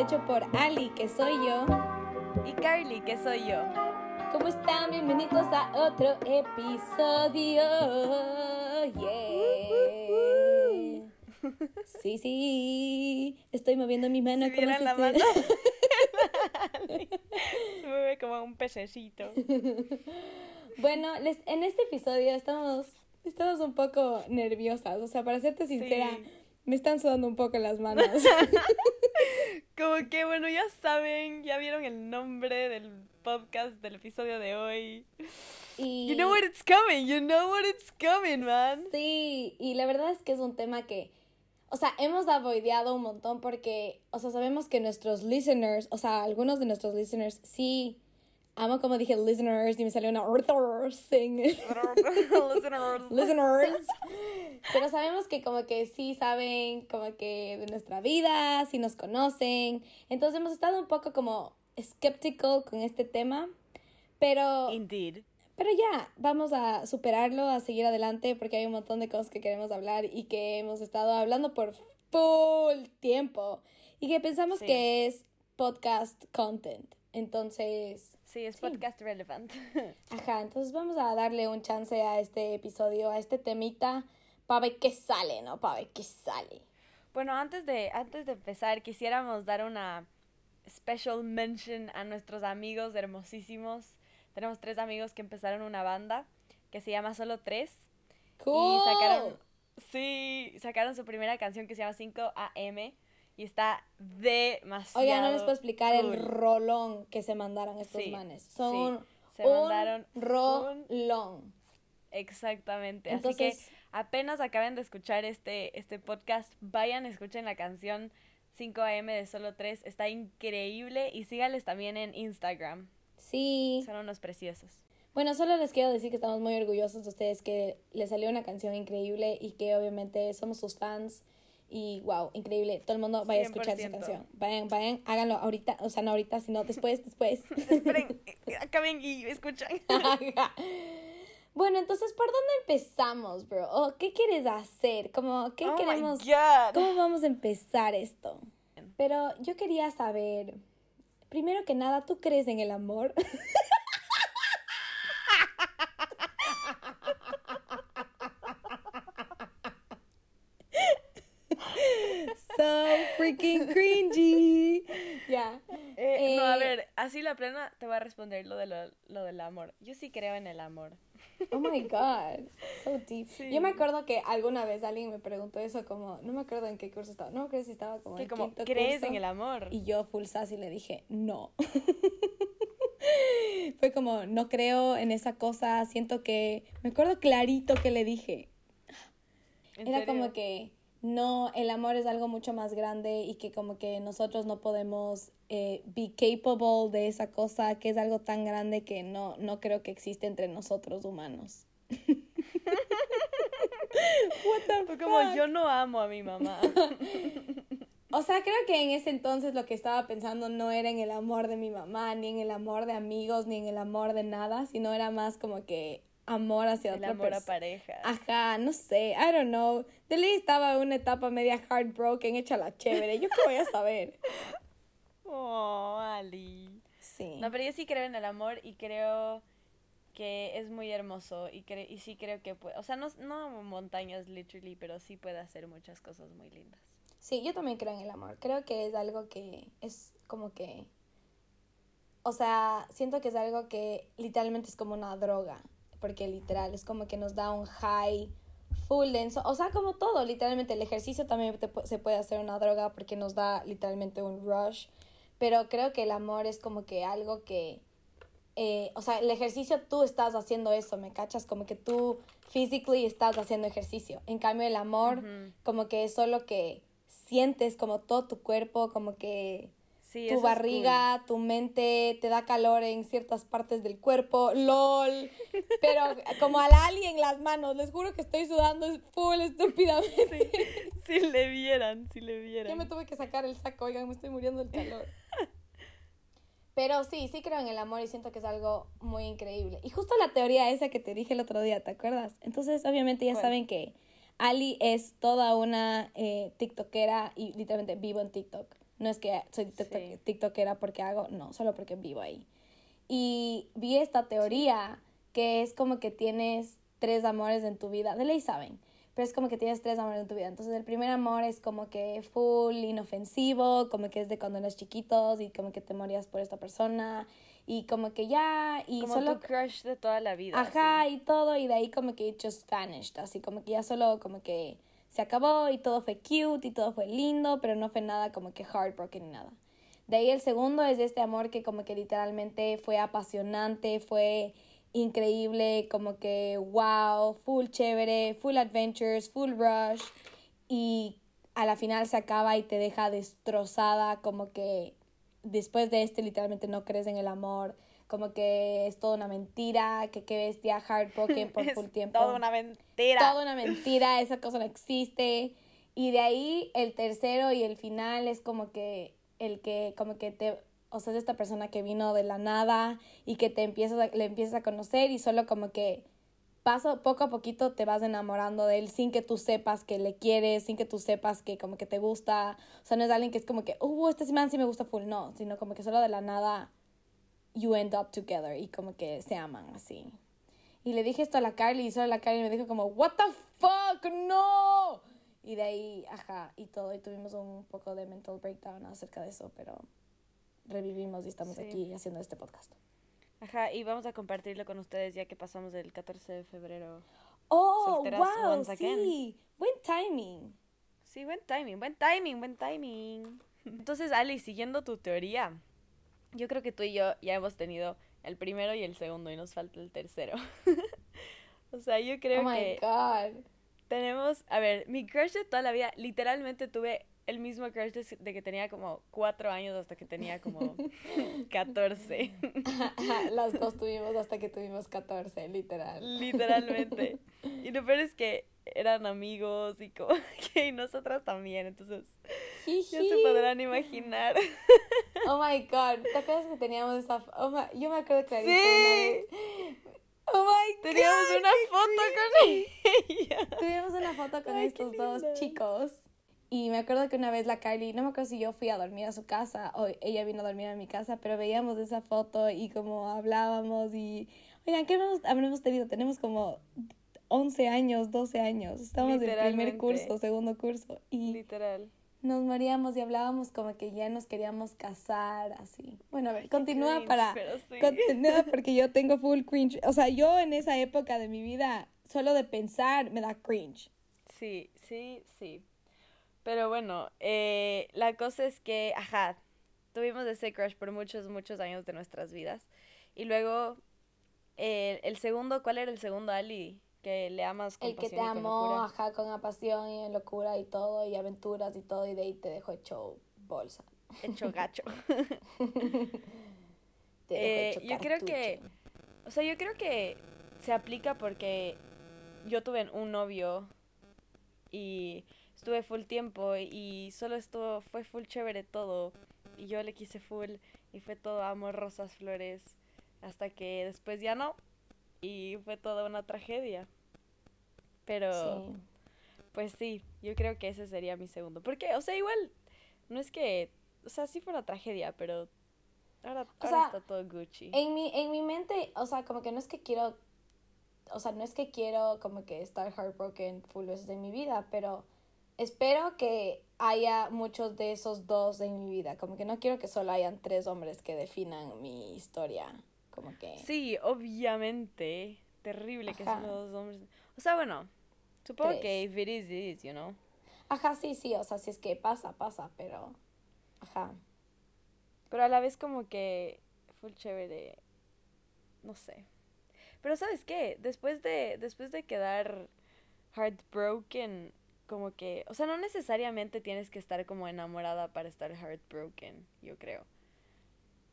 hecho por Ali, que soy yo. Y Carly, que soy yo. ¿Cómo están? Bienvenidos a otro episodio. Yeah. Sí, sí. Estoy moviendo mi mano Si como si la mano. Se mueve como un pececito. Bueno, les- en este episodio estamos, estamos un poco nerviosas. O sea, para serte sincera, Sí. me están sudando un poco las manos. Como que, bueno, ya saben, ya vieron el nombre del podcast del episodio de hoy. y You know what it's coming, you know what it's coming, man. Sí, y la verdad es que es un tema que, o sea, hemos avoideado un montón porque, o sea, sabemos que nuestros listeners, o sea, algunos de nuestros listeners sí, amo como dije listeners y me salió una. Listeners. listeners. Pero sabemos que como que sí saben como que de nuestra vida, sí nos conocen. Entonces hemos estado un poco como skeptical con este tema. Pero, Indeed. pero ya, vamos a superarlo, a seguir adelante porque hay un montón de cosas que queremos hablar y que hemos estado hablando por full tiempo y que pensamos Sí. que es podcast content. Entonces, Sí, es Sí. podcast relevant. Ajá, entonces vamos a darle un chance a este episodio, a este temita, para ver qué sale, ¿no? Para ver qué sale. Bueno, antes de, antes de empezar, quisiéramos dar una special mention a nuestros amigos hermosísimos. Tenemos tres amigos que empezaron una banda que se llama Solo Tres. ¡Cool! Y sacaron, sí, sacaron su primera canción que se llama 5 AM y está demasiado Oiga, no les puedo explicar el rolón que se mandaron estos Sí, manes. Son un, se mandaron un rolón. Exactamente. Entonces- Así que apenas acaben de escuchar este, este podcast, vayan, escuchen la canción 5 AM de Solo 3. Está increíble y síganles también en Instagram. Sí. Son unos preciosos. Bueno, solo les quiero decir que estamos muy orgullosos de ustedes, que les salió una canción increíble y que obviamente somos sus fans. Y wow, increíble. Todo el mundo vaya a escuchar esa 100%. canción. Vayan, vayan, háganlo ahorita. O sea, no ahorita, sino después, después. Esperen, acaben y escuchan. bueno, entonces, ¿por dónde empezamos, bro? ¿O ¿Qué quieres hacer? Como, ¿Qué Oh queremos? ¿Cómo vamos a empezar esto? Pero yo quería saber, primero que nada, ¿tú crees en el amor? freaking cringy. Ya. Eh, no, a Eh, ver, así la plena te voy a responder lo, de lo, lo del amor. Yo sí creo en el amor. Oh my god, so deep. Sí. Yo me acuerdo que alguna vez alguien me preguntó eso como, no me acuerdo en qué curso estaba, no creo si estaba como Que en como, quinto ¿crees curso. en el amor? Y yo full sassy le dije, no. Fue como, no creo en esa cosa, siento que, me acuerdo clarito que le dije, ¿En era serio? como que no, el amor es algo mucho más grande y que como que nosotros no podemos eh, be capable de esa cosa que es algo tan grande que no, no creo que existe entre nosotros humanos. What the Fue como, fuck? yo no amo a mi mamá. O sea, creo que en ese entonces lo que estaba pensando no era en el amor de mi mamá, ni en el amor de amigos, ni en el amor de nada, sino era más como que amor hacia el otra amor a pareja. Ajá, no sé, I don't know. De ley estaba en una etapa media heartbroken, hecha la chévere. ¿Yo qué voy a saber? Oh, Ali. Sí. No, pero yo sí creo en el amor y creo que es muy hermoso y, cre- y sí creo que puede, o sea, no, no montañas literally, pero sí puede hacer muchas cosas muy lindas. Sí, yo también creo en el amor. Creo que es algo que es como que... O sea, siento que es algo que literalmente es como una droga. Porque literal, es como que nos da un high full denso. O sea, como todo, literalmente. El ejercicio también te se puede hacer una droga porque nos da literalmente un rush. Pero creo que el amor es como que algo que... eh, o sea, el ejercicio tú estás haciendo eso, ¿me cachas? Como que tú physically estás haciendo ejercicio. En cambio, el amor como que es solo que sientes como todo tu cuerpo, como que Sí, tu barriga, tu mente, te da calor en ciertas partes del cuerpo, lol. Pero como al alien las manos, les juro que estoy sudando full estúpidamente. Si le vieran, si le vieran. Yo me tuve que sacar el saco, oigan, me estoy muriendo del calor. Pero sí, sí creo en el amor y siento que es algo muy increíble. Y justo la teoría esa que te dije el otro día, ¿te acuerdas? Entonces, obviamente ya saben que Ali es toda una eh, TikTokera y literalmente vivo en TikTok. No es que soy tiktok- Sí. tiktokera porque hago, no, solo porque vivo ahí. Y vi esta teoría que es como que tienes tres amores en tu vida, de ley saben, pero es como que tienes tres amores en tu vida. Entonces el primer amor es como que full inofensivo, como que es de cuando eres chiquitos y como que te morías por esta persona y como que ya y Como solo tu crush de toda la vida. Ajá, y todo, y de ahí como que it just vanished, así como que ya solo como que se acabó y todo fue cute y todo fue lindo, pero no fue nada como que heartbroken ni nada. De ahí el segundo es este amor que como que literalmente fue apasionante, fue increíble, como que wow, full chévere, full adventures, full rush y a la final se acaba y te deja destrozada, como que después de este literalmente no crees en el amor, como que es toda una mentira, que qué bestia heartbroken por Es full tiempo. Toda una mentira. Toda una mentira, esa cosa no existe. Y de ahí el tercero y el final es como que el que como que te o sea, es esta persona que vino de la nada y que te empiezas a- le empiezas a conocer y solo como que paso poco a poquito te vas enamorando de él sin que tú sepas que le quieres, sin que tú sepas que como que te gusta. O sea, no es alguien que es como que, uh, este man sí me gusta full, no, sino como que solo de la nada you end up together y como que se aman así. Y le dije esto a la Carly y solo la Carly me dijo como, what the fuck, no. Y de ahí, ajá, y todo, y tuvimos un poco de mental breakdown acerca de eso, pero revivimos y estamos Sí. aquí haciendo este podcast. Ajá, y vamos a compartirlo con ustedes ya que pasamos el 14 de febrero. Oh, wow, again. sí, buen timing. Sí, buen timing, buen timing, buen timing. Entonces, Ali, siguiendo tu teoría, yo creo que tú y yo ya hemos tenido el primero y el segundo y nos falta el tercero. o sea, yo creo oh my que god. tenemos, a ver, mi crush de toda la vida, literalmente tuve el mismo crush de, de que tenía como cuatro años hasta que tenía como 14. Las dos tuvimos hasta que tuvimos 14, literal. Literalmente. Y lo peor es que eran amigos y como que y nosotras también, entonces ya se podrán imaginar. Oh my god, ¿te acuerdas que teníamos esa oh my- yo me acuerdo que Sí. Oh my Teníamos god, una foto con ella. Tuvimos una foto con Ay, estos dos chicos. Y me acuerdo que una vez la Carly, no me acuerdo si yo fui a dormir a su casa o ella vino a dormir a mi casa, pero veíamos esa foto y como hablábamos y, oigan, ¿qué habremos, habremos tenido? Tenemos como 11 años, 12 años. Estamos en primer curso, segundo curso. Y Literal. Nos moríamos y hablábamos como que ya nos queríamos casar, así. Bueno, a ver, Qué continúa cringe, para... sí. Continúa porque yo tengo full cringe. O sea, yo en esa época de mi vida, solo de pensar me da cringe. Sí, sí, sí. Pero bueno, eh, la cosa es que, ajá, tuvimos ese crush por muchos, muchos años de nuestras vidas. Y luego, eh, el segundo, ¿cuál era el segundo, Ali? Que le amas con El que te pasión y con amó, locura. ajá, con pasión y en locura y todo, y aventuras y todo, y de ahí te dejó hecho bolsa. Hecho gacho. Te dejó Eh, hecho yo creo que, o sea, yo creo que se aplica porque yo tuve un novio y estuve full tiempo y solo estuvo, fue full chévere todo y yo le quise full y fue todo amor, rosas, flores, hasta que después ya no y fue toda una tragedia. Pero, Sí. pues sí, yo creo que ese sería mi segundo. Porque, o sea, igual, no es que, o sea, sí fue una tragedia, pero ahora, ahora sea, está todo Gucci. En mi, en mi mente, o sea, como que no es que quiero, o sea, no es que quiero como que estar heartbroken full veces en mi vida, pero espero que haya muchos de esos dos en mi vida. Como que no quiero que solo hayan tres hombres que definan mi historia. Como que... Sí, obviamente. Terrible que Ajá. solo dos hombres. O sea, bueno, supongo Tres. que if it is, it is, you know. Ajá, sí, sí, o sea, si es que pasa, pasa, pero... Ajá. Pero a la vez como que full chévere. No sé. Pero ¿sabes qué? Después de, después de quedar heartbroken, como que, o sea, no necesariamente tienes que estar como enamorada para estar heartbroken, yo creo.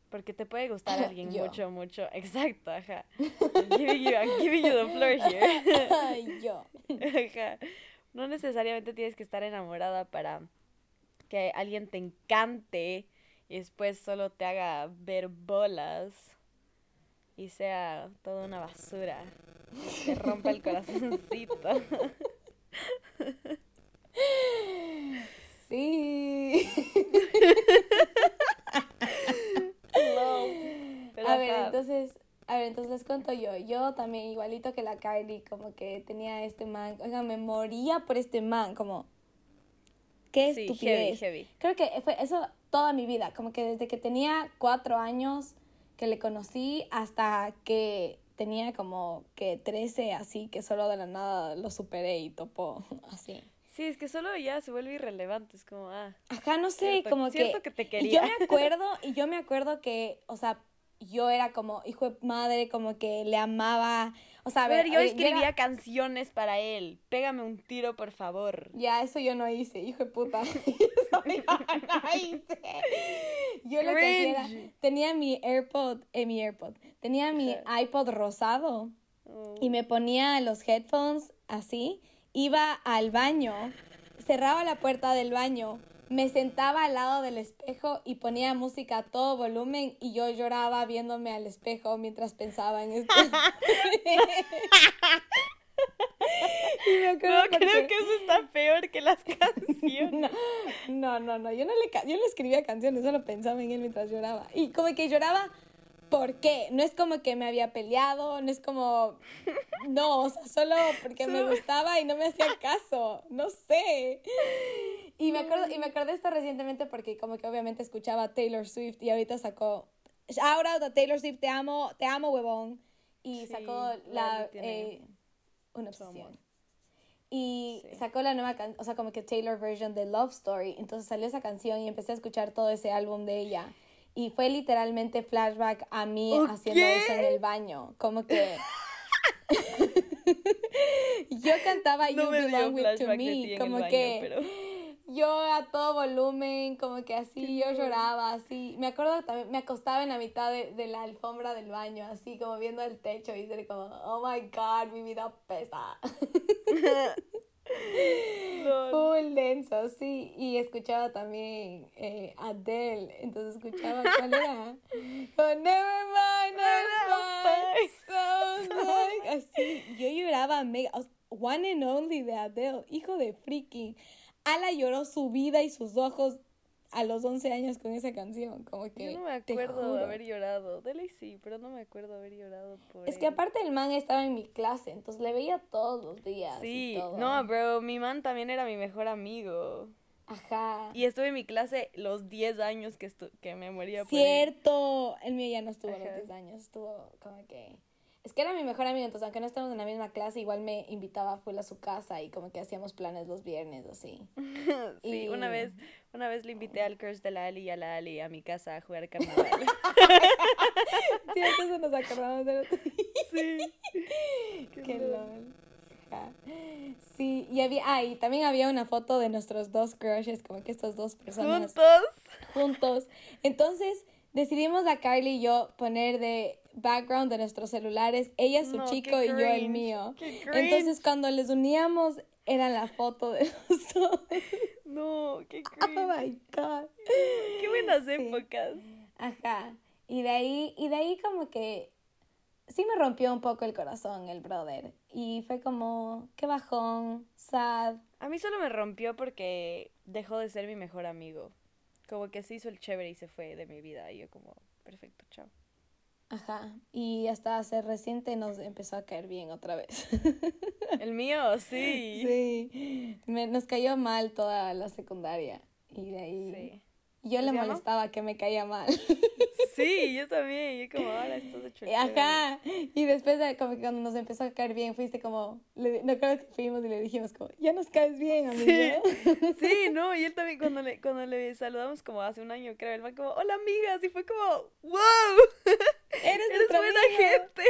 Porque te puede gustar alguien Yo. mucho, mucho. Exacto, ajá. I'm giving you, I'm giving you the floor here. Ay, yo. Ajá. No necesariamente tienes que estar enamorada para que alguien te encante y después solo te haga ver bolas y sea toda una basura. y Te rompa el corazoncito. Sí. Yo. Yo también, igualito que la Kylie, como que tenía este man. Oiga, me moría por este man, como. Qué Sí, estupidez. heavy, heavy. Creo que fue eso toda mi vida. Como que desde que tenía cuatro años que le conocí hasta que tenía como que 13, así que solo de la nada lo superé y topó así. Sí, es que solo ya se vuelve irrelevante, es como, ah, Ajá, no sé, Cierto- como cierto que... que te y quería. yo me acuerdo, y yo me acuerdo que, o sea, yo era como hijo de madre, como que le amaba, o sea, a a ver, yo oye, escribía era- canciones para él, pégame un tiro, por favor. Ya, eso yo no hice, hijo de puta. Eso yo no hice. Yo lo que era, tenía mi AirPod, eh, mi AirPod, tenía mi iPod rosado Oh. y me ponía los headphones así, iba al baño, cerraba la puerta del baño, me sentaba al lado del espejo y ponía música a todo volumen y yo lloraba viéndome al espejo mientras pensaba en esto. y me acuerdo No, porque- creo que eso está peor que las canciones. no, no, no, no, yo no le, yo no escribía canciones, solo pensaba en él mientras lloraba. Y como que lloraba, ¿por qué? No es como que me había peleado, no es como, no, o sea, solo porque me gustaba y no me hacía caso, no sé. Y me acuerdo, y me acordé esto recientemente porque como que obviamente escuchaba a Taylor Swift y ahorita sacó, ahora a Taylor Swift, te amo, te amo, huevón. Y Sí, sacó la, eh, una obsesión. Y Sí. sacó la nueva canción, o sea, como que Taylor version de Love Story. Entonces salió esa canción y empecé a escuchar todo ese álbum de ella. Y fue literalmente flashback a mí ¿O haciendo qué? eso en el baño. Como que. yo cantaba No You dio Belong With To Me. Como baño, que. pero... Yo a todo volumen, como que así, yo lloraba, así. Me acuerdo también, me acostaba en la mitad de, de la alfombra del baño, así como viendo el techo y ser como, oh my god, mi vida pesa. Full denso, sí. Y escuchaba también eh, Adele. Entonces escuchaba, ¿cuál era? Oh, never mind, never mind. So like, así. Yo lloraba mega. One and only de Adele. Hijo de freaking. Ala lloró su vida y sus ojos a los 11 años con esa canción. Como que. Yo no me acuerdo de haber llorado. De ley sí, pero no me acuerdo haber llorado por Es que él. aparte el man estaba en mi clase, entonces le veía todos los días. y Sí, todo. no, bro, mi man también era mi mejor amigo. Ajá. Y estuve en mi clase los 10 años que, que me moría por él. Cierto. El mío ya no estuvo los Ajá. 10 años. Estuvo como que. Es que era mi mejor amigo, entonces aunque no estemos en la misma clase, igual me invitaba full a su casa y como que hacíamos planes los viernes o así. sí, una vez, una vez le invité al curse de la Ali y a la Ali a mi casa a jugar carnaval. Sí, entonces nos acordamos de otro. sí. Qué lol. lol. Sí, y había, ah, y también había una foto de nuestros dos crushes, como que estas dos personas Juntos. juntos. Entonces decidimos la Carly y yo poner de background de nuestros celulares, ella su No, chico y yo el mío. Entonces cuando les uníamos era la foto de los dos. No, qué Oh cringe. my god. Qué buenas Sí. épocas. Ajá. Y de ahí, y de ahí como que sí me rompió un poco el corazón el brother. Y fue como, qué bajón, sad. A mí solo me rompió porque dejó de ser mi mejor amigo. Como que se hizo el chévere y se fue de mi vida. Y yo como, perfecto, chao. Ajá. Y hasta hace reciente nos empezó a caer bien otra vez. El mío, sí. Sí, me, nos cayó mal toda la secundaria y de ahí Sí. yo le molestaba que me caía mal. Sí, yo también. Yo como, ahora estás hecho el chévere". Ajá, y después de como que cuando nos empezó a caer bien, fuiste como, le, no creo que fuimos y le dijimos como, ya nos caes bien, amigo. Sí. Sí, no, y él también cuando le, cuando le saludamos como hace un año, creo, él fue como, hola amigas, y fue como, wow, Eres, eres nuestro buena amigo. gente.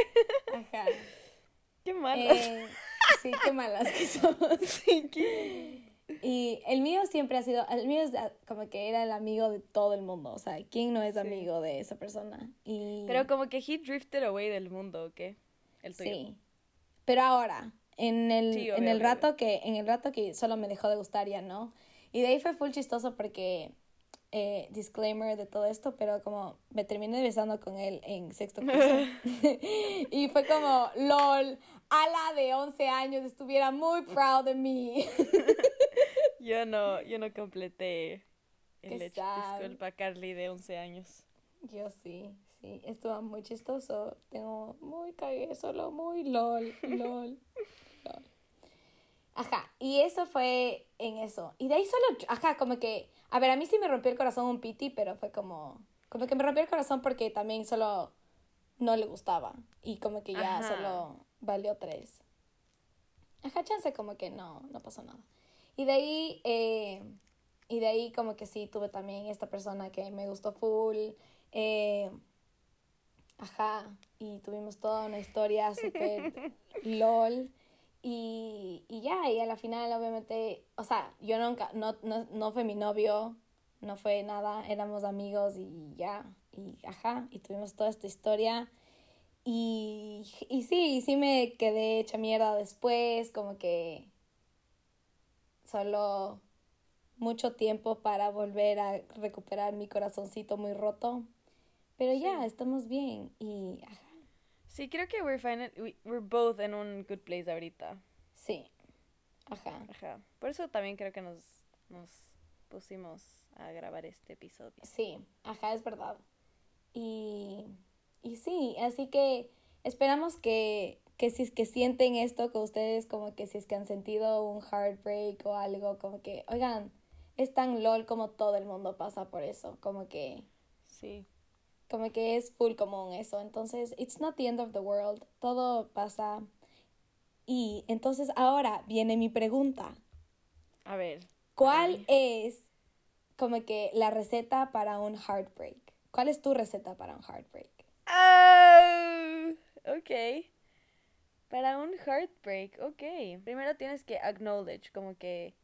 Ajá. Qué malas. Eh, sí, qué malas que somos. Sí, qué- Y el mío siempre ha sido, el mío es ah, como que era el amigo de todo el mundo, o sea, ¿quién no es Sí. amigo de esa persona? Y Pero como que he drifted away del mundo, ¿o qué? El tuyo. Sí. Pero ahora, en el, Sí, en obvio, el obvio, rato que, en el rato que solo me dejó de gustar ya no. Y de ahí fue full chistoso porque eh, disclaimer de todo esto, pero como me terminé besando con él en sexto curso. y fue como, lol, ala de 11 años estuviera muy proud de mí. Yo no, yo no completé el hecho. Disculpa, Carly, de 11 años. Yo sí, Sí, estuvo muy chistoso. Tengo muy cagué, solo muy lol, lol, lol. Ajá, y eso fue en eso. Y de ahí solo, ajá, como que, a ver, a mí sí me rompió el corazón un piti, pero fue como, como que me rompió el corazón porque también solo no le gustaba. Y como que ya Ajá. solo valió tres. Ajá, chance como que no, no pasó nada. Y de ahí, eh, y de ahí como que sí, tuve también esta persona que me gustó full. eh, ajá, y tuvimos toda una historia súper lol. Y, y ya, y a la final obviamente, o sea, yo nunca, no, no, no fue mi novio, no fue nada, éramos amigos y ya, y ajá, y tuvimos toda esta historia. Y, y sí, y sí me quedé hecha mierda después, como que solo mucho tiempo para volver a recuperar mi corazoncito muy roto. Pero ya, estamos bien y ajá, Sí, creo que we're, fine, we- we're both en un good place ahorita. sí, ajá. Ajá. Por eso también creo que nos, nos pusimos a grabar este episodio. Sí, ajá, es verdad. Y, y sí, así que esperamos que, que si es que sienten esto con ustedes, como que si es que han sentido un heartbreak o algo, como que, oigan, es tan lol como todo el mundo pasa por eso, como que, Sí. como que es full común eso. Entonces, it's not the end of the world, todo pasa. Y entonces ahora viene mi pregunta. A ver. ¿Cuál Ay. es como que la receta para un heartbreak? ¿Cuál es tu receta para un heartbreak? Ah, ok. Para un heartbreak, ok. Primero tienes que acknowledge, como que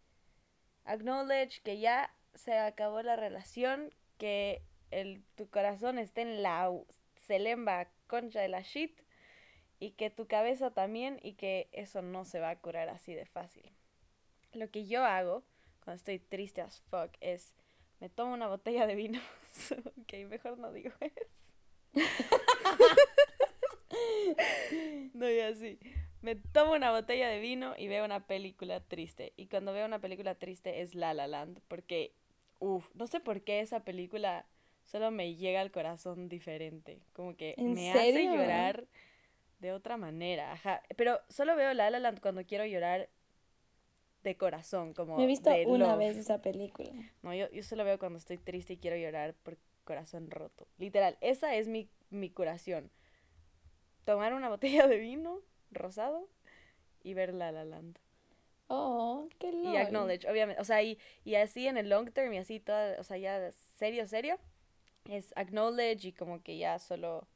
acknowledge que ya se acabó la relación, que el, tu corazón está en la celemba concha de la shit y que tu cabeza también y que eso no se va a curar así de fácil. Lo que yo hago cuando estoy triste as fuck es me tomo una botella de vino. ok, mejor no digo eso. No, ya sí. Me tomo una botella de vino y veo una película triste. Y cuando veo una película triste es La La Land. Porque, uff, no sé por qué esa película solo me llega al corazón diferente. Como que ¿En me serio? hace llorar de otra manera. Ajá. Pero solo veo La La Land cuando quiero llorar de corazón. Como Me he visto de una love. vez esa película. No, yo, yo solo veo cuando estoy triste y quiero llorar por corazón roto. Literal, esa es mi, mi curación. Tomar una botella de vino rosado y ver La La Land. Oh, qué lol. Y acknowledge, obviamente. O sea, y, y así en el long term y así toda, o sea, ya serio, serio, es acknowledge y como que ya solo...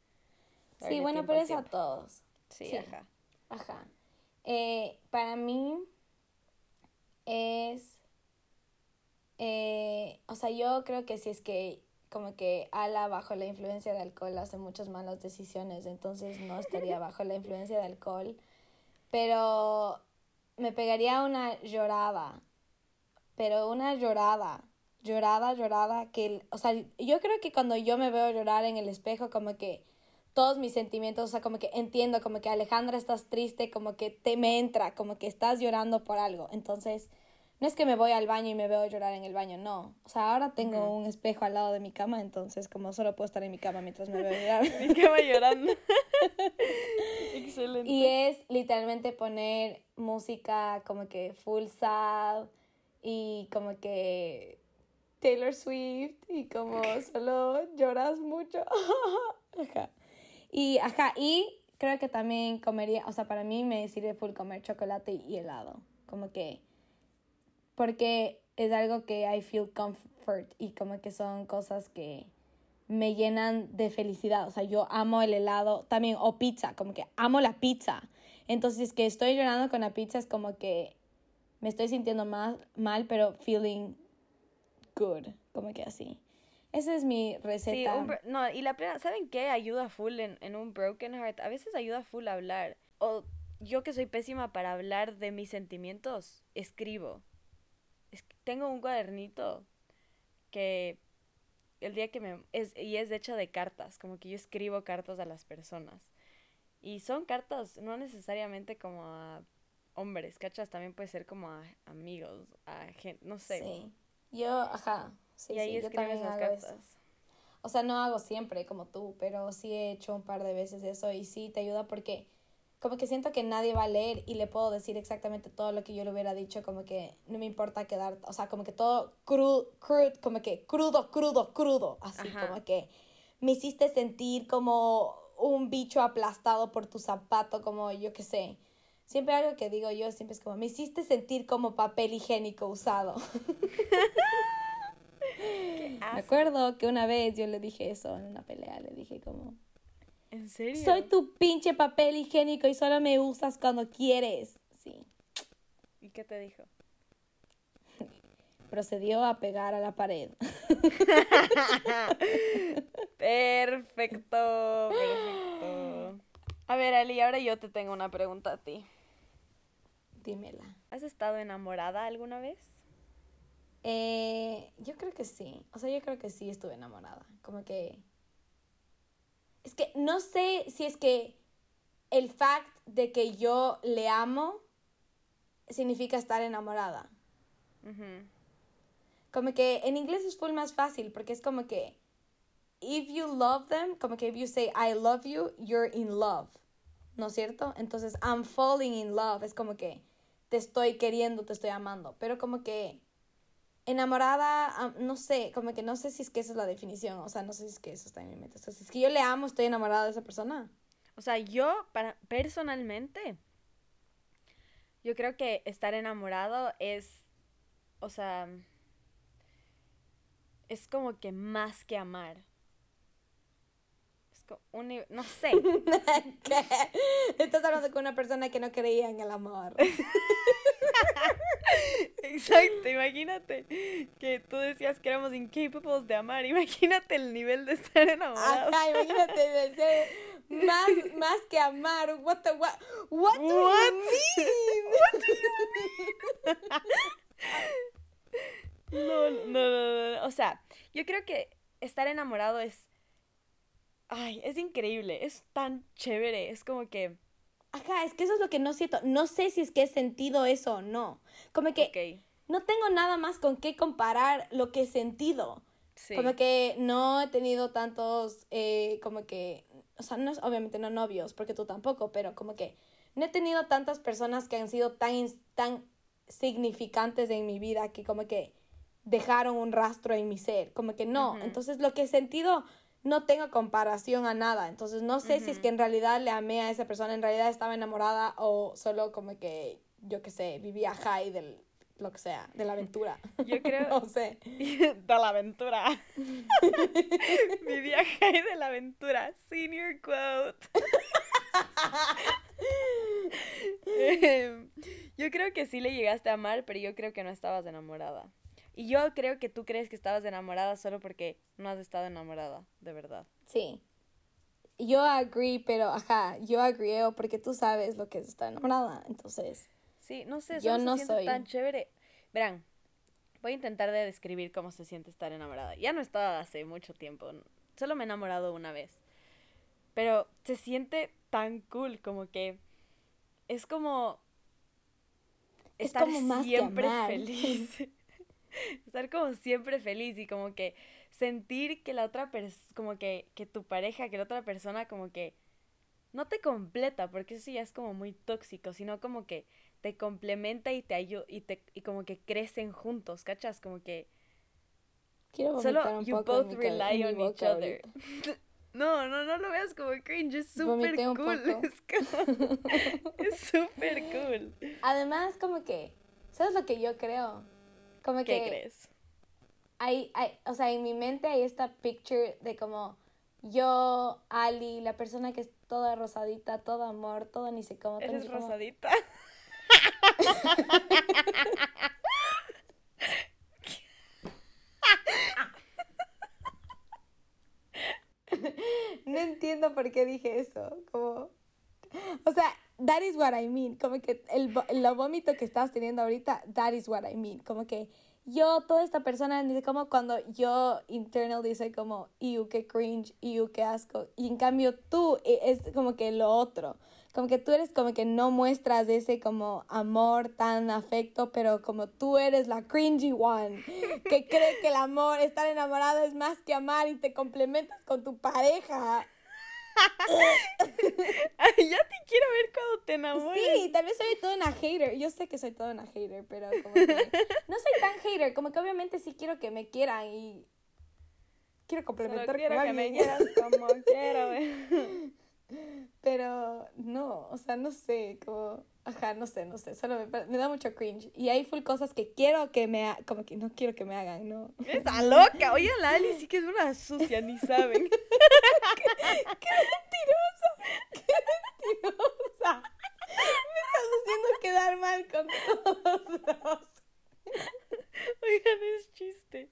Sí, bueno, pero es a todos. Sí, sí. ajá. Ajá. Eh, para mí es, eh, o sea, yo creo que si es que como que Ala bajo la influencia de alcohol hace muchas malas decisiones, entonces no estaría bajo la influencia de alcohol, pero me pegaría una llorada, pero una llorada, llorada, llorada, que, o sea, yo creo que cuando yo me veo llorar en el espejo, como que todos mis sentimientos, o sea, como que entiendo, como que Alejandra estás triste, como que te me entra, como que estás llorando por algo. Entonces, no es que me voy al baño y me veo llorar en el baño, no. O sea, ahora tengo un espejo al lado de mi cama, entonces como solo puedo estar en mi cama mientras me veo llorar. Mi cama llorando. Excelente. Y es literalmente poner música como que full sad y como que Taylor Swift y como solo lloras mucho. Ajá. Y ajá, y creo que también comería, o sea, para mí me sirve full comer chocolate y helado, como que porque es algo que I feel comfort y como que son cosas que me llenan de felicidad. O sea, yo amo el helado también, o pizza, como que amo la pizza. Entonces, que estoy llorando con la pizza es como que me estoy sintiendo más mal, pero feeling good, como que así. Esa es mi Sí, receta. un bro- no, y la plena, ¿saben qué? Ayuda full en, en un broken heart. A veces ayuda full a hablar. O yo que soy pésima para hablar de mis sentimientos, escribo. Tengo un cuadernito que el día que me... Es, y es de hecho de cartas, como que yo escribo cartas a las personas. Y son cartas no necesariamente como a hombres, ¿cachas? También puede ser como a amigos, a gente, no sé. Sí. Yo, ajá. Sí, y ahí sí, yo escribo también esas hago eso. cartas. O o sea, no hago siempre como tú, pero sí he hecho un par de veces eso y sí te ayuda porque como que siento que nadie va a leer y le puedo decir exactamente todo lo que yo le hubiera dicho, como que no me importa quedar, o sea, como que todo crudo, crudo como que crudo, crudo, crudo, así como que me hiciste sentir como un bicho aplastado por tu zapato, como yo qué sé. Siempre algo que digo yo, siempre es como, me hiciste sentir como papel higiénico usado. Me acuerdo que una vez yo le dije eso en una pelea, le dije como... ¿En serio? Soy tu pinche papel higiénico y solo me usas cuando quieres. Sí. ¿Y qué te dijo? Procedió a pegar a la pared. perfecto, perfecto. A ver, Ali, ahora yo te tengo una pregunta a ti. Dímela. ¿Has estado enamorada alguna vez? Eh, yo creo que sí. O sea, yo creo que sí estuve enamorada. Como que. Es que no sé si es que el fact de que yo le amo significa estar enamorada. Como que en inglés es full más fácil porque es como que if you love them, como que if you say I love you, you're in love. ¿No es cierto? Entonces, I'm falling in love. Es como que te estoy queriendo, te estoy amando. Pero como que enamorada, no sé, como que no sé si es que esa es la definición, o sea, no sé si es que eso está en mi mente. O sea, si es que yo le amo, estoy enamorada de esa persona. O sea, yo para, personalmente, yo creo que estar enamorado es, o sea, es como que más que amar. Es como un, no sé. Estás hablando con una persona que no creía en el amor. Exacto, imagínate que tú decías que éramos incapables de amar. Imagínate el nivel de estar enamorado. Ajá, imagínate decir más, más que amar. What the what? What do what? you mean? What do you mean? no, no, no, no. O sea, yo creo que estar enamorado es. Ay, es increíble. Es tan chévere. Es como que Ajá, es que eso es lo que no siento. No sé si es que he sentido eso o no. Como que no tengo nada más con qué comparar lo que he sentido. Como que no he tenido tantos, eh, como que, o sea, no, obviamente no novios, porque tú tampoco, pero como que no he tenido tantas personas que han sido tan, tan significantes en mi vida que como que dejaron un rastro en mi ser. Como que no. Entonces lo que he sentido no tengo comparación a nada. Entonces no sé si es que en realidad le amé a esa persona, en realidad estaba enamorada o solo como que, yo qué sé, vivía high del lo que sea, de la aventura. Yo creo. no sé. De la aventura. vivía high de la aventura. Senior quote. Em, yo creo que sí le llegaste a amar, pero yo creo que no estabas enamorada. Y yo creo que tú crees que estabas enamorada solo porque no has estado enamorada, de verdad. Sí. Yo agree, pero ajá, yo agree porque tú sabes lo que es estar enamorada, entonces. Sí, no sé, yo no se soy tan chévere. Verán, voy a intentar de describir cómo se siente estar enamorada. Ya no he estado hace mucho tiempo, solo me he enamorado una vez. Pero se siente tan cool, como que es como es estar como más siempre feliz. estar como siempre feliz y como que sentir que la otra persona, como que, que tu pareja, que la otra persona como que no te completa, porque eso ya es como muy tóxico, sino como que te complementa y te ayuda y te y como que crecen juntos, ¿cachas? Como que Quiero solo un you both rely on each other. No, no, no lo veas como cringe, es súper cool. Es súper cool. Además, como que, ¿sabes lo que yo creo? Como ¿Qué crees? Hay, hay, o sea, en mi mente hay esta picture de como yo, Ali, la persona que es toda rosadita, todo amor, todo ni sé cómo. ¿Eres rosadita? no entiendo por qué dije eso. Como, o sea, that is what I mean. Como que el, lo vómito que estás teniendo ahorita, that is what I mean. Como que yo, toda esta persona, dice como cuando yo internal dice como, ew, qué cringe, ew, qué asco. Y en cambio tú e, es como que lo otro. como que tú eres como que no muestras ese como amor tan afecto, pero como tú eres la cringy one, que cree que el amor, estar enamorado es más que amar y te complementas con tu pareja. Ay, ya te quiero ver cuando te enamores. Sí, tal vez soy toda una hater. Yo sé que soy toda una hater, pero como que no soy tan hater. Como que obviamente sí quiero que me quieran y quiero complementar Solo quiero con que me quieras como quiero. Pero no, o sea, no sé, como, ajá, no sé, no sé, solo me, me da mucho cringe. Y hay full cosas que quiero que me, ha- como que no quiero que me hagan, ¿no? Esa loca. Oye, la Ali sí que es una sucia, ni saben. ¡Qué mentirosa! ¡Qué mentirosa! Me estás haciendo quedar mal con todos. Oigan, es chiste.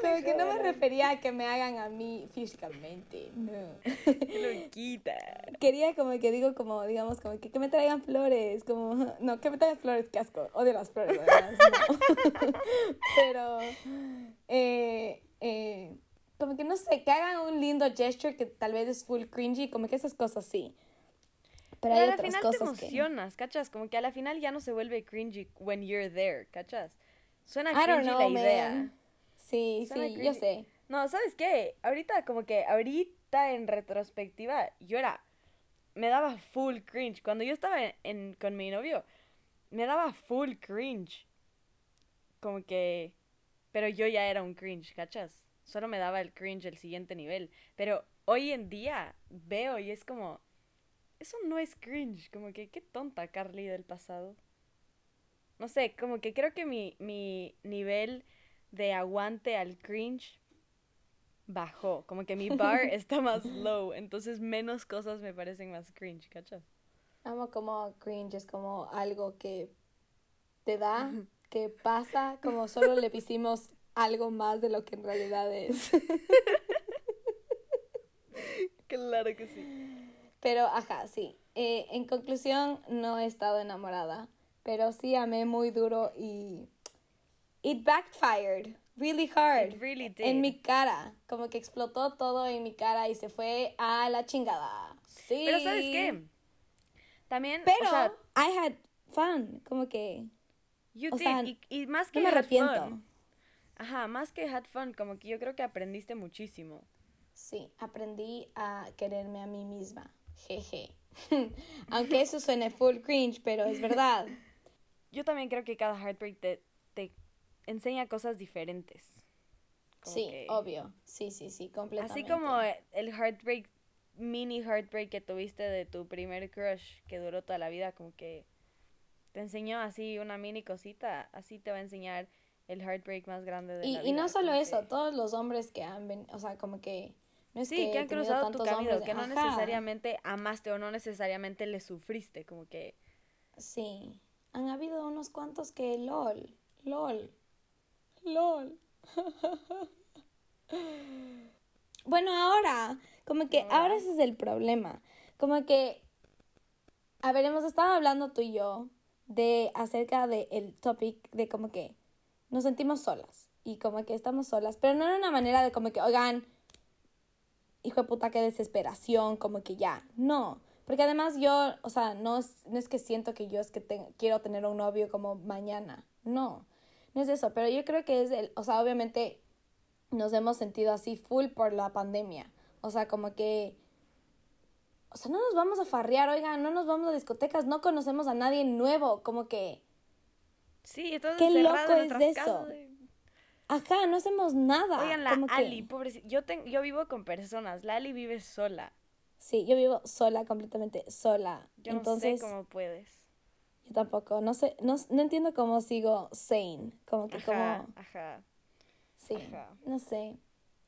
Como que no me refería a que me hagan a mí físicamente, no. Loquita. Quería como que digo como, digamos, como que, que me traigan flores, como, no, que me traigan flores, qué asco, odio las flores, no. Pero, eh, eh, como que no sé, que hagan un lindo gesture que tal vez es full cringy, como que esas cosas sí. Pero, Pero hay a la otras final te que... emocionas, ¿cachas? Como que a la final ya no se vuelve cringy when you're there, ¿cachas? Suena I cringy know, la idea. man. Sí, Suena sí, yo sé. No, ¿sabes qué? Ahorita, como que ahorita en retrospectiva, yo era. Me daba full cringe. Cuando yo estaba en, en- con mi novio, me daba full cringe. Como que. Pero yo ya era un cringe, ¿cachas? Solo me daba el cringe el siguiente nivel. Pero hoy en día veo y es como. Eso no es cringe. Como que qué tonta Carly del pasado. No sé, como que creo que mi, mi nivel de aguante al cringe bajó. Como que mi bar está más low. Entonces menos cosas me parecen más cringe, ¿cachas? Amo como cringe es como algo que te da, que pasa, como solo le pusimos algo más de lo que en realidad es. Claro que sí. Pero, ajá, sí. Eh, en conclusión, no he estado enamorada, pero sí amé muy duro y it backfired really hard. It really did. En mi cara, como que explotó todo en mi cara y se fue a la chingada. Sí. Pero ¿sabes qué? También, Pero o sea, I had fun, como que you o did. sea, y, y más que no me arrepiento. fun. Ajá, más que had fun, como que yo creo que aprendiste muchísimo. Sí, aprendí a quererme a mí misma. Jeje. Aunque eso suene full cringe, pero es verdad. Yo también creo que cada heartbreak te, te enseña cosas diferentes. Como sí, que- obvio. Sí, sí, sí, completamente. Así como el heartbreak, mini heartbreak que tuviste de tu primer crush que duró toda la vida, como que te enseñó así una mini cosita, así te va a enseñar el heartbreak más grande de Y, la y vida. no solo eso, que- todos los hombres que han venido, o sea, como que... No es Sí, que, que han cruzado tu camino, hombres- que no ajá, necesariamente amaste o no necesariamente le sufriste, como que... Sí, han habido unos cuantos que lol, lol, lol. bueno, ahora, como que Ahora. ahora ese es el problema. Como que, a ver, hemos estado hablando tú y yo de acerca del topic de como que nos sentimos solas y como que estamos solas, pero no en una manera de como que, oigan, hijo de puta, qué desesperación, como que ya, no. Porque además yo, o sea, no es, no es que siento que yo es que te- quiero tener un novio como mañana, no, no es eso, pero yo creo que es el, o sea, obviamente nos hemos sentido así full por la pandemia, o sea, como que, o sea, no nos vamos a farrear, oigan, no nos vamos a discotecas, no conocemos a nadie nuevo, como que, Sí, entonces Qué loco es eso. casas, ajá, no hacemos nada. Oigan, la como que- Ali, pobrecita, yo, yo vivo con personas, la Ali vive sola. Sí, yo vivo sola, completamente sola. Yo Entonces, no sé cómo puedes. yo tampoco, no sé, no, no entiendo cómo sigo sane, como que Ajá, como, ajá. sí, ajá. no sé,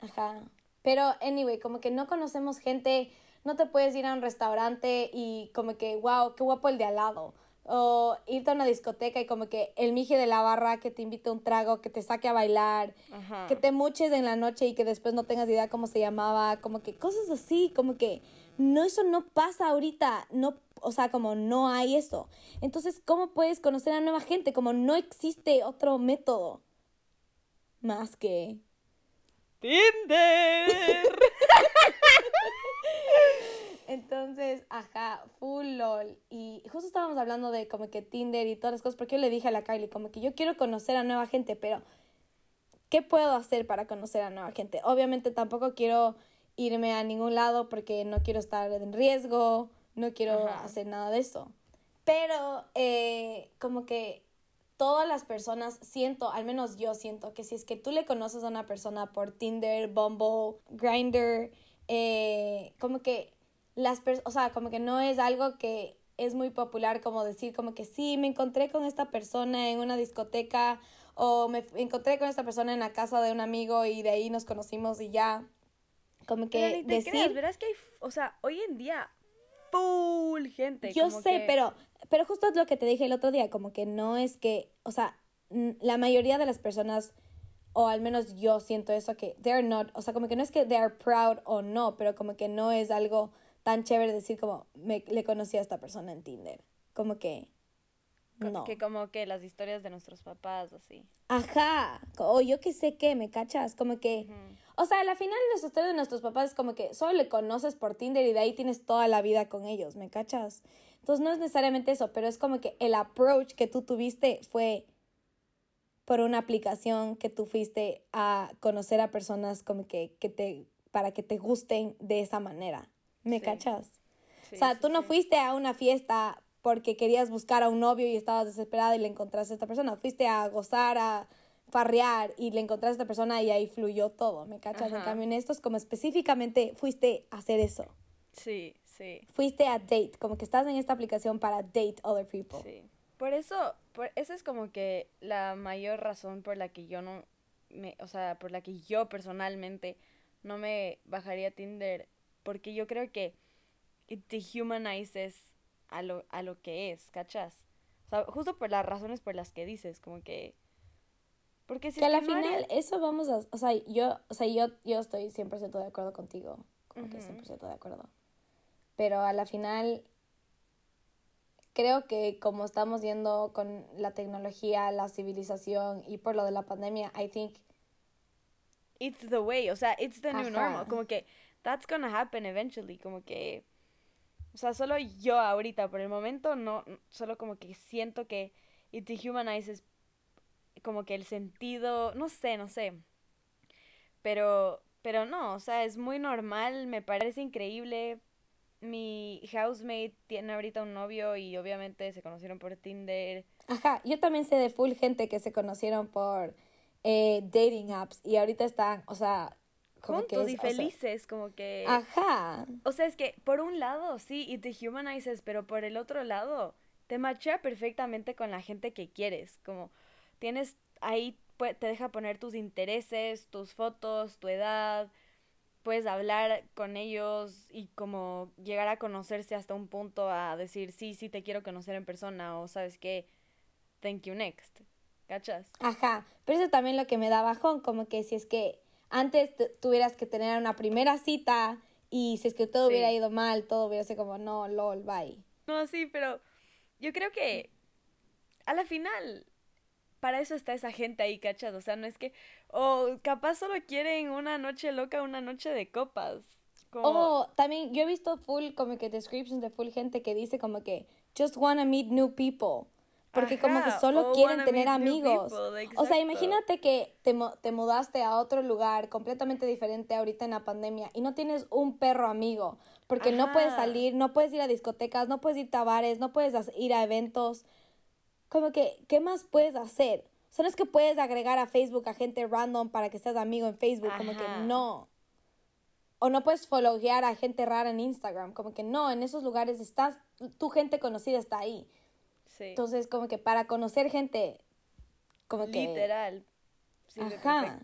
ajá. Pero, anyway, como que no conocemos gente, no te puedes ir a un restaurante y como que, wow, qué guapo el de al lado. O irte a una discoteca y como que el mije de la barra que te invite un trago, que te saque a bailar, Ajá. que te muches en la noche y que después no tengas idea cómo se llamaba, como que cosas así, como que no, eso no pasa ahorita, no, o sea, como no hay eso. Entonces, ¿cómo puedes conocer a nueva gente? Como no existe otro método más que... Tinder. Entonces, ajá, full lol. Y justo estábamos hablando de como que Tinder y todas las cosas, porque yo le dije a la Kylie como que yo quiero conocer a nueva gente, pero ¿qué puedo hacer para conocer a nueva gente? Obviamente tampoco quiero irme a ningún lado porque no quiero estar en riesgo, no quiero hacer nada de eso. Pero eh, como que todas las personas siento, al menos yo siento, que si es que tú le conoces a una persona por Tinder, Bumble, Grindr, eh, como que las o sea, como que no es algo que es muy popular como decir como que sí, me encontré con esta persona en una discoteca o me encontré con esta persona en la casa de un amigo y de ahí nos conocimos y ya. Como que decir... verás que hay, o sea, hoy en día full gente. Yo sé, pero, pero justo es lo que te dije el otro día, como que no es que, o sea, la mayoría de las personas, o al menos yo siento eso, que they're not, o sea, como que no es que they are proud o no, pero como que no es algo tan chévere decir como, me, le conocí a esta persona en Tinder. Como que... No. Que como que las historias de nuestros papás, así. Ajá. O yo que sé qué, ¿me cachas? Como que... O sea, al final las historias de nuestros papás es como que solo le conoces por Tinder y de ahí tienes toda la vida con ellos, ¿me cachas? Entonces no es necesariamente eso, pero es como que el approach que tú tuviste fue por una aplicación que tú fuiste a conocer a personas como que, que te, para que te gusten de esa manera. ¿Me cachas? o sea, tú no fuiste a una fiesta porque querías buscar a un novio y estabas desesperada y le encontraste a esta persona. Fuiste a gozar, a farrear y le encontraste a esta persona y ahí fluyó todo, ¿me cachas? En cambio, en estos, como específicamente fuiste a hacer eso. Sí, sí. Fuiste a date, como que estás en esta aplicación para date other people. Sí. Por eso, por, esa es como que la mayor razón por la que yo no me, o sea, por la que yo personalmente no me bajaría Tinder porque yo creo que it dehumanizes a lo, a lo que es, ¿cachas? O sea, justo por las razones por las que dices, como que... Porque si que a la final eso vamos a... O sea, yo, o sea, yo, yo estoy 100% de acuerdo contigo, como que 100% de acuerdo. Pero a la final creo que como estamos yendo con la tecnología, la civilización y por lo de la pandemia, I think... It's the way, o sea, it's the new normal. Como que that's gonna happen eventually, como que, o sea, solo yo ahorita, por el momento, no, solo como que siento que it dehumanizes como que el sentido, no sé, no sé, pero, pero no, o sea, es muy normal, me parece increíble. Mi housemate tiene ahorita un novio y obviamente se conocieron por Tinder. Ajá, yo también sé de full gente que se conocieron por eh, dating apps y ahorita están, o sea, juntos y felices, como que... Ajá. O sea, es que por un lado, sí, y te humanizes, pero por el otro lado, te machea perfectamente con la gente que quieres, como tienes ahí, te deja poner tus intereses, tus fotos, tu edad, puedes hablar con ellos y como llegar a conocerse hasta un punto a decir, sí, sí, te quiero conocer en persona o sabes qué, thank you next. ¿Cachas? Ajá, pero eso también lo que me da bajón, como que si es que antes tuvieras que tener una primera cita y si es que todo hubiera ido mal, todo hubiera sido como, no, lol, bye. No, sí, pero yo creo que a la final, para eso está esa gente ahí, ¿cachas? O sea, no es que, o capaz solo quieren una noche loca, una noche de copas. Como... Oh, también yo he visto full como que descriptions de full gente que dice como que just wanna meet new people. Porque como que solo quieren tener amigos. o sea, imagínate que te, te mudaste a otro lugar completamente diferente ahorita en la pandemia y no tienes un perro amigo. Porque no puedes salir, no puedes ir a discotecas, no puedes ir a bares, no puedes ir a eventos. Como que, ¿qué más puedes hacer? O sea, no es que puedes agregar a Facebook a gente random para que seas amigo en Facebook. Como que no. O no puedes followgear a gente rara en Instagram. Como que no, en esos lugares estás, tu gente conocida está ahí. Entonces, como que para conocer gente, como que... Literal. Ajá.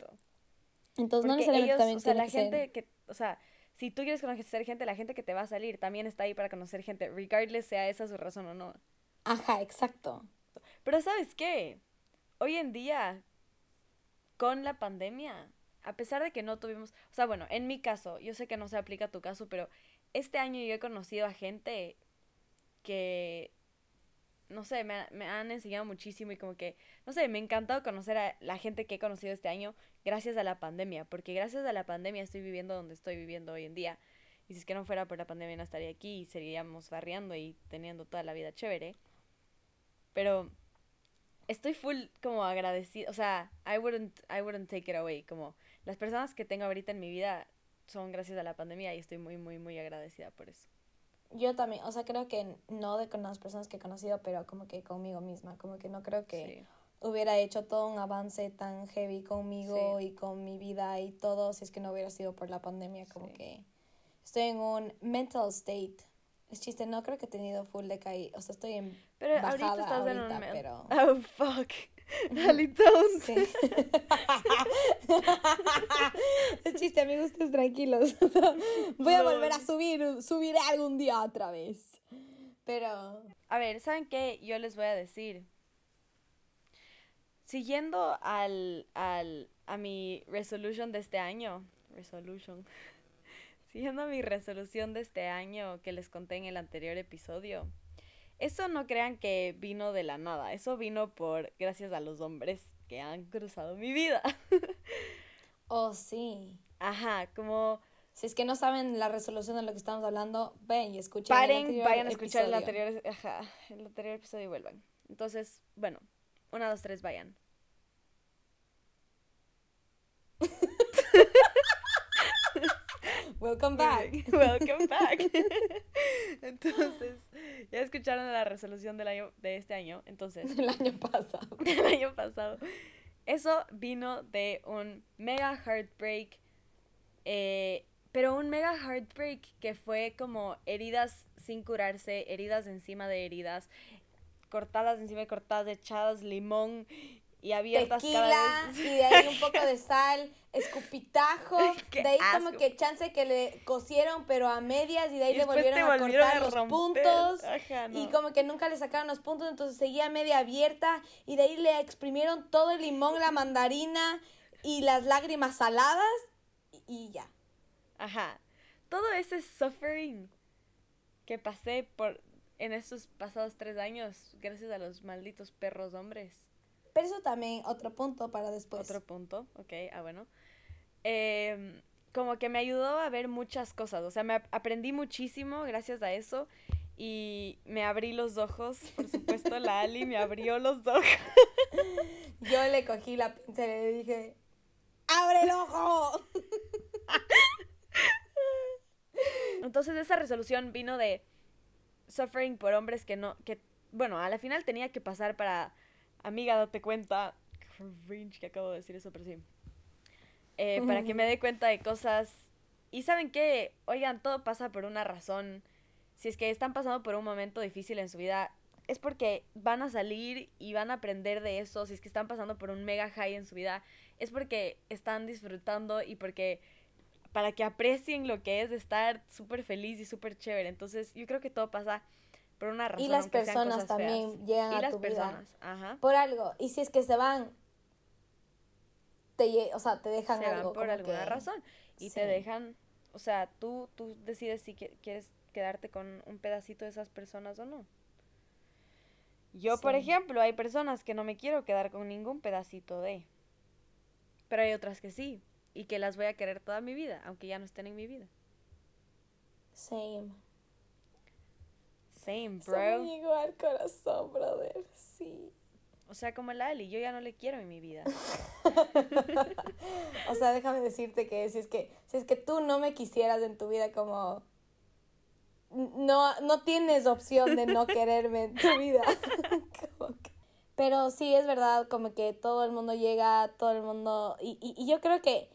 Entonces, no necesariamente también o sea, la gente que, o sea, si tú quieres conocer gente, la gente que te va a salir también está ahí para conocer gente, regardless sea esa su razón o no. Ajá, exacto. Pero ¿sabes qué? Hoy en día, con la pandemia, a pesar de que no tuvimos, o sea, bueno, en mi caso, yo sé que no se aplica a tu caso, pero este año yo he conocido a gente que no sé, me, me, han enseñado muchísimo y como que, no sé, me ha encantado conocer a la gente que he conocido este año gracias a la pandemia, porque gracias a la pandemia estoy viviendo donde estoy viviendo hoy en día. Y si es que no fuera por la pandemia no estaría aquí y seguiríamos barriando y teniendo toda la vida chévere. Pero estoy full como agradecida, o sea, I wouldn't, I wouldn't take it away, como las personas que tengo ahorita en mi vida son gracias a la pandemia y estoy muy, muy, muy agradecida por eso. Yo también, o sea, creo que no de con las personas que he conocido, pero como que conmigo misma, como que no creo que hubiera hecho todo un avance tan heavy conmigo y con mi vida y todo si es que no hubiera sido por la pandemia, como que estoy en un mental state. Es chiste, no creo que he tenido full de caí, o sea, estoy en pero bajada ahorita, estás ahorita en un pero... Oh, fuck. Alitón. Sí. es chiste, amigos, ustedes tranquilos. Voy a volver a subir, subiré algún día otra vez. Pero... A ver, ¿saben qué? Yo les voy a decir. Siguiendo al, al, a mi resolution de este año. Resolution. Siguiendo a mi resolución de este año que les conté en el anterior episodio. Eso no crean que vino de la nada, eso vino por gracias a los hombres que han cruzado mi vida. oh, sí. Ajá, como si es que no saben la resolución de lo que estamos hablando, ven y escuchen Paren, vayan a escuchar el anterior, ajá, el anterior episodio y vuelvan. Entonces, bueno, una, dos, tres, vayan. Welcome back. Welcome back. Entonces, ya escucharon la resolución del año, de este año. Entonces. Del año pasado. Del año pasado. Eso vino de un mega heartbreak. Eh, pero un mega heartbreak que fue como heridas sin curarse, heridas encima de heridas, cortadas encima de cortadas, echadas limón y abiertas Tequila, y de ahí un poco de sal, escupitajo, de ahí como que chance que le cosieron pero a medias y de ahí le volvieron, a cortar los puntos y como que nunca le sacaron los puntos, entonces seguía media abierta y de ahí le exprimieron todo el limón, la mandarina y las lágrimas saladas y, ya. Ajá. Todo ese suffering que pasé por en estos pasados tres años gracias a los malditos perros hombres pero eso también, otro punto para después. Otro punto, ok, ah, bueno. Em, como que me ayudó a ver muchas cosas, o sea, me aprendí muchísimo gracias a eso y me abrí los ojos, por supuesto, la Ali me abrió los ojos. Yo le cogí la pinza y le dije, ¡abre el ojo! Entonces esa resolución vino de suffering por hombres que no, que, bueno, a la final tenía que pasar para amiga, date cuenta. Cringe que acabo de decir eso, pero sí. Eh, para que me dé cuenta de cosas. Y saben qué, oigan, todo pasa por una razón. Si es que están pasando por un momento difícil en su vida, es porque van a salir y van a aprender de eso. Si es que están pasando por un mega high en su vida, es porque están disfrutando y porque para que aprecien lo que es estar súper feliz y súper chévere. Entonces, yo creo que todo pasa por una razón. Y las personas también llegan a tu vida por algo. Y si es que se van, te, o sea, te dejan se algo. Van por alguna razón. Y te dejan, o sea, tú, tú decides si quieres quedarte con un pedacito de esas personas o no. Yo, por ejemplo, hay personas que no me quiero quedar con ningún pedacito de. Pero hay otras que sí. Y que las voy a querer toda mi vida, aunque ya no estén en mi vida. Same. Same, bro. Me llegó al corazón, brother. Sí. O sea, como el Ali, yo ya no le quiero en mi vida. o sea, déjame decirte que si es que si es que tú no me quisieras en tu vida como no no tienes opción de no quererme en tu vida. Pero sí es verdad como que todo el mundo llega, todo el mundo y, y, y yo creo que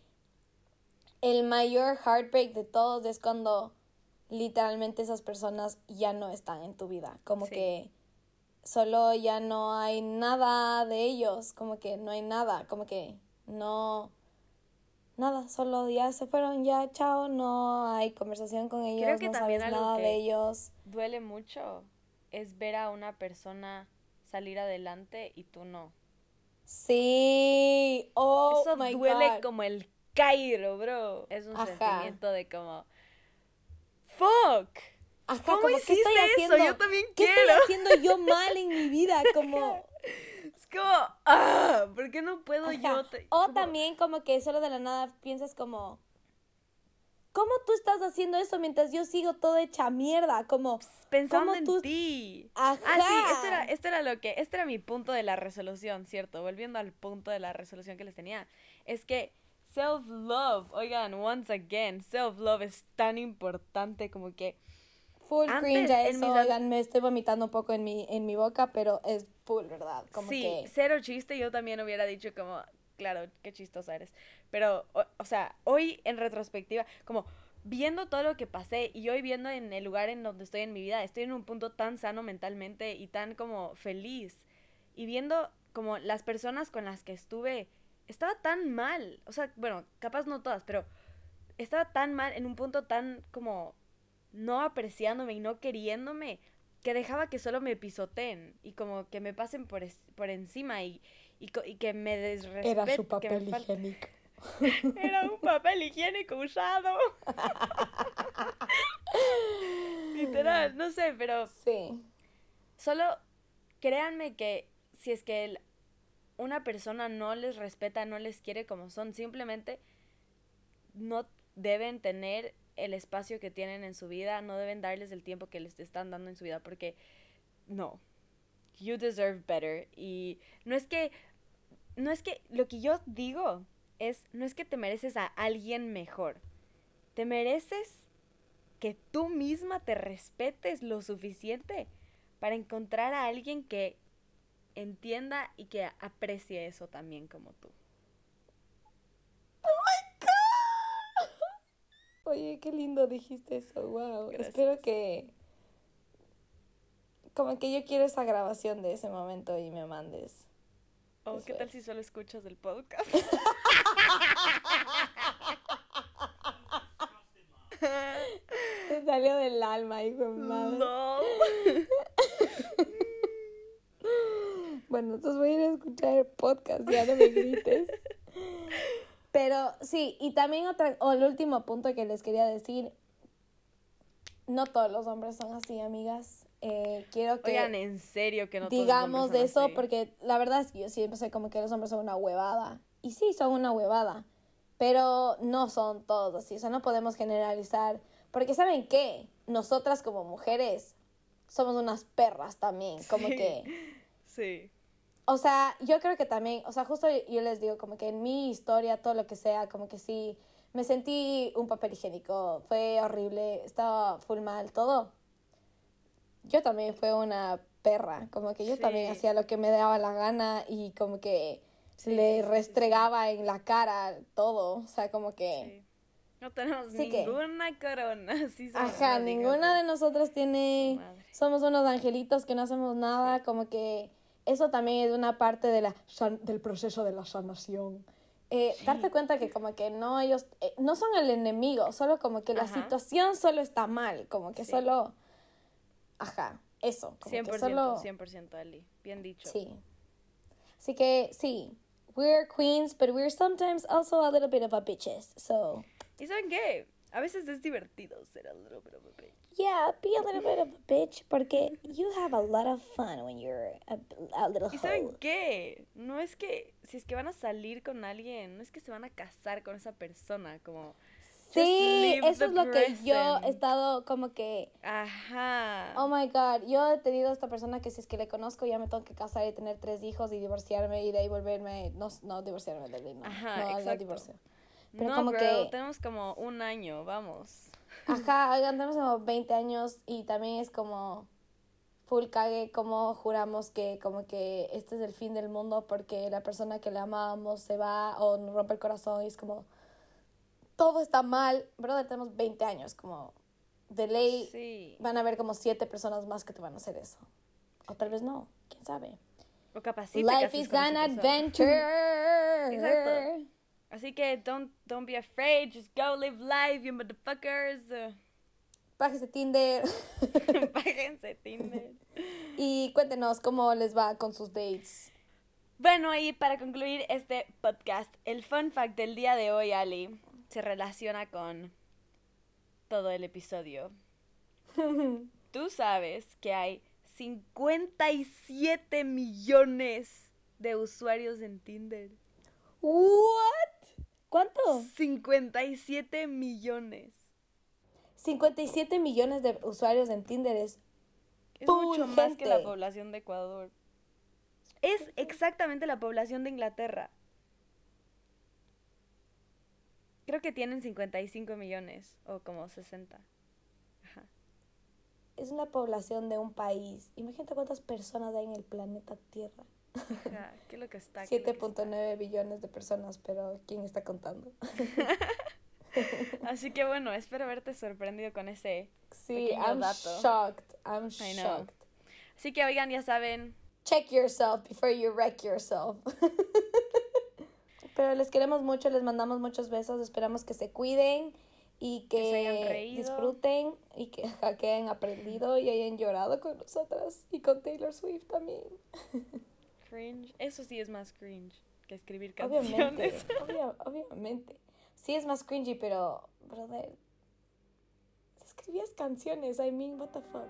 el mayor heartbreak de todos es cuando literalmente esas personas ya no están en tu vida, como que solo ya no hay nada de ellos, como que no hay nada, como que no, nada, solo ya se fueron, ya chao, no hay conversación con ellos, Creo que no sabes nada de ellos. Duele mucho es ver a una persona salir adelante y tú no. Sí, oh Eso duele como el Cairo, bro. Es un sentimiento de como fuck. ¿Cómo como, hiciste estoy haciendo? Yo también ¿Qué quiero. estoy haciendo yo mal en mi vida? Como... Es como, ah, ¿por qué no puedo yo? o también como que solo de la nada piensas como, ¿cómo tú estás haciendo eso mientras yo sigo toda hecha mierda? Como, Pensando ¿cómo en tú- ti. Ajá. Ah, sí, esto era, esto era lo que, este era mi punto de la resolución, ¿cierto? Volviendo al punto de la resolución que les tenía. Es que self-love, oigan, once again, self-love es tan importante como que Full Antes, cringe a eso, mis oigan, me estoy vomitando un poco en mi, en mi boca, pero es full, ¿verdad? Como sí, que... cero chiste, yo también hubiera dicho como, claro, qué chistosa eres. Pero, o, o sea, hoy en retrospectiva, como viendo todo lo que pasé y hoy viendo en el lugar en donde estoy en mi vida, estoy en un punto tan sano mentalmente y tan como feliz. Y viendo como las personas con las que estuve, estaba tan mal. O sea, bueno, capaz no todas, pero estaba tan mal en un punto tan como no apreciándome y no queriéndome que dejaba que solo me pisoteen y como que me pasen por, es- por encima y, y, que me desrespeten. Era su papel higiénico. Era un papel higiénico usado. Literal, no sé, pero Sí. solo créanme que si es que el- una persona no les respeta, no les quiere como son, simplemente no deben tener el espacio que tienen en su vida, no deben darles el tiempo que les están dando en su vida, porque no. You deserve better. Y no es que, no es que, lo que yo digo es, no es que te mereces a alguien mejor. Te mereces que tú misma te respetes lo suficiente para encontrar a alguien que entienda y que aprecie eso también como tú. Oye, qué lindo dijiste eso, wow. Gracias. Espero que... Como que yo quiero esa grabación de ese momento y me mandes. Oh, ¿qué tal es. si solo escuchas el podcast? Te salió del alma, hijo de madre. Lol. Bueno, entonces voy a ir a escuchar el podcast, ya no me grites. Pero sí, y también otra, o el último punto que les quería decir, no todos los hombres son así, amigas. Eh, quiero que Oigan, en serio que no todos los digamos de eso, así. porque la verdad es que yo siempre sé como que los hombres son una huevada. Y sí, son una huevada. Pero no son todos así. O sea, no podemos generalizar. Porque ¿saben qué? Nosotras como mujeres somos unas perras también. Como Sí. que... Sí. O sea, yo creo que también, o sea, justo yo les digo, como que en mi historia, todo lo que sea, como que sí, me sentí un papel higiénico, fue horrible, estaba full mal, todo. Yo también fue una perra, como que yo también hacía lo que me daba la gana y como que Sí, le sí, restregaba en la cara todo, o sea, como que... No tenemos Sí que- ninguna corona. Sí Ajá, ninguna de nosotras tiene, somos unos angelitos que no hacemos nada, como que eso también es una parte de la, san- del proceso de la sanación. Eh, Darte cuenta que como que no ellos, eh, no son el enemigo, solo como que la Ajá. situación solo está mal, como que Sí. solo, ajá, eso, como 100%, que solo, 100% Ali. Bien dicho. sí. Así que sí, we're queens, but we're sometimes also a little bit of a bitches, so... ¿Y saben qué? A veces es divertido ser a little bit of a bitch. Yeah, be a little bit of a bitch porque you have a lot of fun when you're a, a little ¿Y saben qué? No es que si es que van a salir con alguien, no es que se van a casar con esa persona, como... Sí, eso es lo que yo he estado como que, Ajá. oh my god, yo he tenido a esta persona que si es que le conozco ya me tengo que casar y tener tres hijos y divorciarme y de ahí volverme, no, no divorciarme de ley, no, Ajá, no, no exacto. divorcio. Pero no, como que- tenemos como un año, vamos. Ajá, oigan, tenemos como 20 años y también es como full cague como juramos que como que este es el fin del mundo porque la persona que le amábamos se va o nos rompe el corazón y es como todo está mal. Brother, tenemos 20 años, como de ley Sí. van a haber como siete personas más que te van a hacer eso. O tal vez no, quién sabe. O capaz Life is an adventure. Exacto. Así que don't, don't be afraid, just go live life, you motherfuckers. Pájese Tinder. Páguense Tinder. y cuéntenos cómo les va con sus dates. Bueno, y para concluir este podcast, el fun fact del día de hoy, Ali, se relaciona con todo el episodio. Tú sabes que hay 57 millones de usuarios en Tinder. What? ¿Cuánto? 57 millones. 57 millones de usuarios en Tinder es Es mucho más que la población de Ecuador. Es exactamente la población de Inglaterra. Creo que tienen 55 millones o como 60. Ajá. es una población de un país. Imagínate cuántas personas hay en el planeta Tierra. Ajá, ¿Qué es lo que está? ¿Qué es lo que está? 7.9 billones de personas, pero ¿quién está contando? Así que bueno, espero haberte sorprendido con ese. Sí, I'm dato. shocked. I'm shocked. Así que oigan, ya saben, Check yourself before you wreck yourself. Pero les queremos mucho, les mandamos muchos besos, esperamos que se cuiden y que, Que se hayan reído. disfruten y que, que hayan aprendido y hayan llorado con nosotras y con Taylor Swift también. Cringe. Eso sí es más cringe que escribir canciones. Obviamente, obvia- obviamente. Sí es más cringy, pero, brother, si escribías canciones, I mean, what the fuck.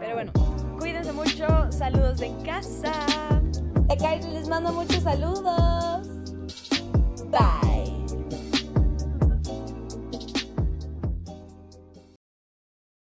Pero bueno, cuídense mucho. Saludos de casa. De Kylie les mando muchos saludos.